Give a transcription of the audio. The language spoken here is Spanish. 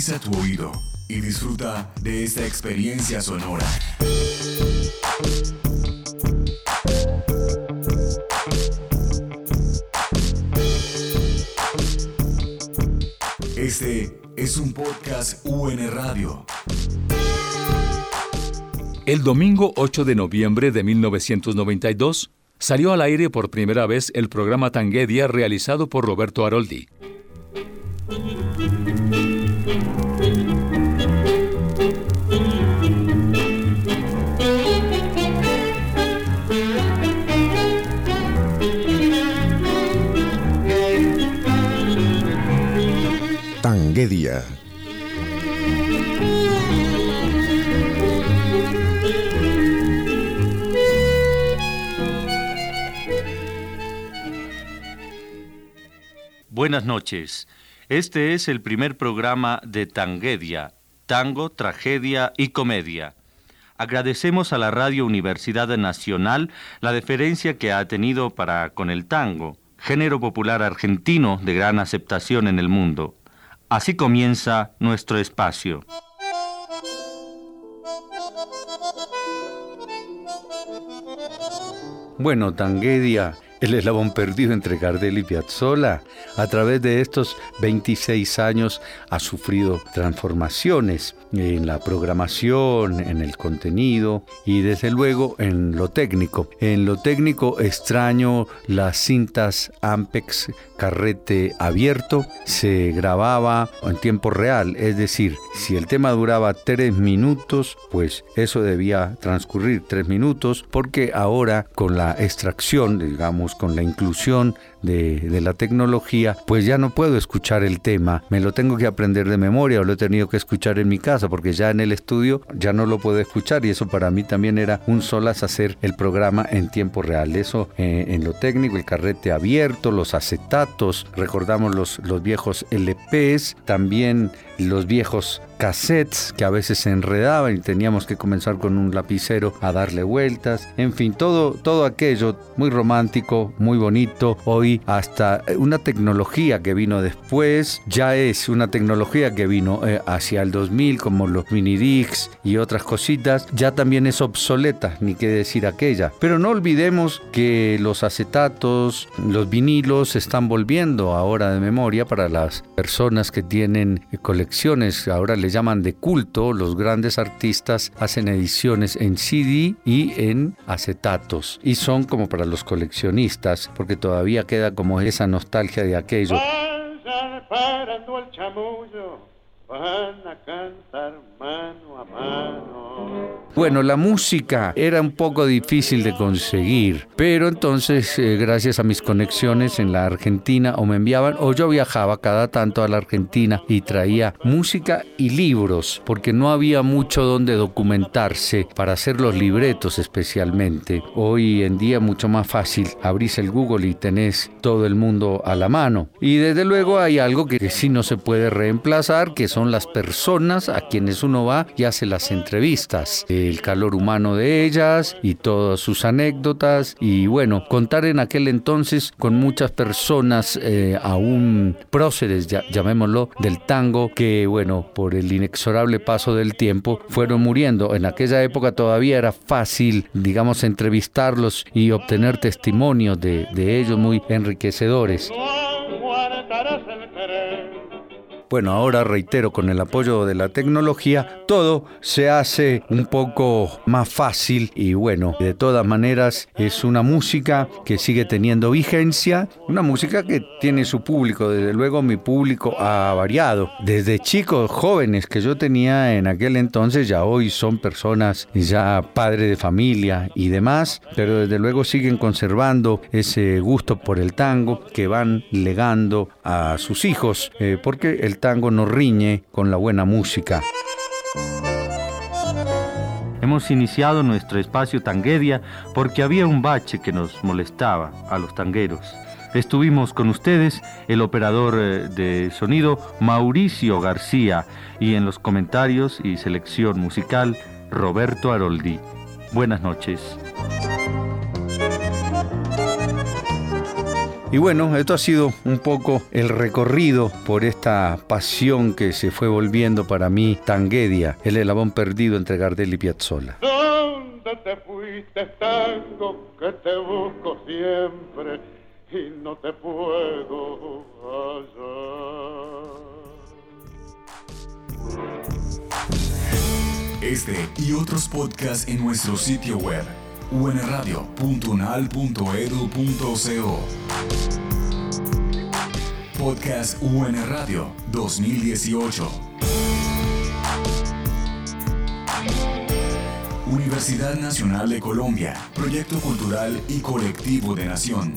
Agudiza tu oído y disfruta de esta experiencia sonora. Este es un podcast UN Radio. El domingo 8 de noviembre de 1992 salió al aire por primera vez el programa Tanguedia realizado por Roberto Aroldi. Buenas noches. Este es el primer programa de Tanguedia, Tango, Tragedia y Comedia. Agradecemos a la Radio Universidad Nacional la deferencia que ha tenido para con el tango, género popular argentino de gran aceptación en el mundo. Así comienza nuestro espacio. Bueno, Tanguedia el eslabón perdido entre Gardel y Piazzolla, a través de estos 26 años ha sufrido transformaciones en la programación, en el contenido y desde luego en lo técnico. En lo técnico extraño las cintas Ampex carrete abierto, se grababa en tiempo real, es decir, si el tema duraba tres minutos, pues eso debía transcurrir tres minutos, porque ahora con la extracción, digamos, con la inclusión de, la tecnología, pues ya no puedo escuchar el tema, me lo tengo que aprender de memoria o lo he tenido que escuchar en mi casa, porque ya en el estudio ya no lo puedo escuchar y eso para mí también era un solas hacer el programa en tiempo real. Eso eh, en lo técnico, el carrete abierto, los acetatos, recordamos los, los viejos LPs, también los viejos cassettes que a veces se enredaban y teníamos que comenzar con un lapicero a darle vueltas. En fin, todo, todo aquello muy romántico, muy bonito. Hoy hasta una tecnología que vino después, ya es una tecnología que vino eh, hacia el 2000 como los mini discs y otras cositas, ya también es obsoleta, ni qué decir aquella. Pero no olvidemos que los acetatos, los vinilos están volviendo ahora de memoria para las personas que tienen colecciones, ahora llaman de culto, los grandes artistas hacen ediciones en CD y en acetatos. Y son como para los coleccionistas, porque todavía queda como esa nostalgia de aquello. Van a cantar mano a mano. Bueno, la música era un poco difícil de conseguir, pero entonces, eh, gracias a mis conexiones en la Argentina, o me enviaban, o yo viajaba cada tanto a la Argentina y traía música y libros, porque no había mucho donde documentarse para hacer los libretos especialmente. Hoy en día mucho más fácil, abrís el Google y tenés todo el mundo a la mano. Y desde luego hay algo que sí no se puede reemplazar, que son las personas a quienes uno va y hace las entrevistas el calor humano de ellas y todas sus anécdotas y bueno, contar en aquel entonces con muchas personas eh, aún próceres, llamémoslo, del tango que bueno, por el inexorable paso del tiempo fueron muriendo. En aquella época todavía era fácil, digamos, entrevistarlos y obtener testimonios de ellos muy enriquecedores. Bueno, ahora reitero, con el apoyo de la tecnología, todo se hace un poco más fácil y bueno, de todas maneras es una música que sigue teniendo vigencia, una música que tiene su público, desde luego mi público ha variado. Desde chicos jóvenes que yo tenía en aquel entonces, ya hoy son personas ya padres de familia y demás, pero desde luego siguen conservando ese gusto por el tango que van legando a sus hijos, eh, porque el tango no riñe con la buena música. Hemos iniciado nuestro espacio Tanguedia porque había un bache que nos molestaba a los tangueros. Estuvimos con ustedes el operador eh, de sonido Mauricio García y en los comentarios y selección musical Roberto Aroldi. Buenas noches. Y bueno, esto ha sido un poco el recorrido por esta pasión que se fue volviendo para mí tanguedia, el eslabón perdido entre Gardel y Piazzolla. ¿Dónde te fuiste, tango, que te busco siempre y no te puedo hallar? Este y otros podcasts en nuestro sitio web unradio.unal.edu.co Podcast UN Radio 2018 Universidad Nacional de Colombia, Proyecto Cultural y Colectivo de Nación.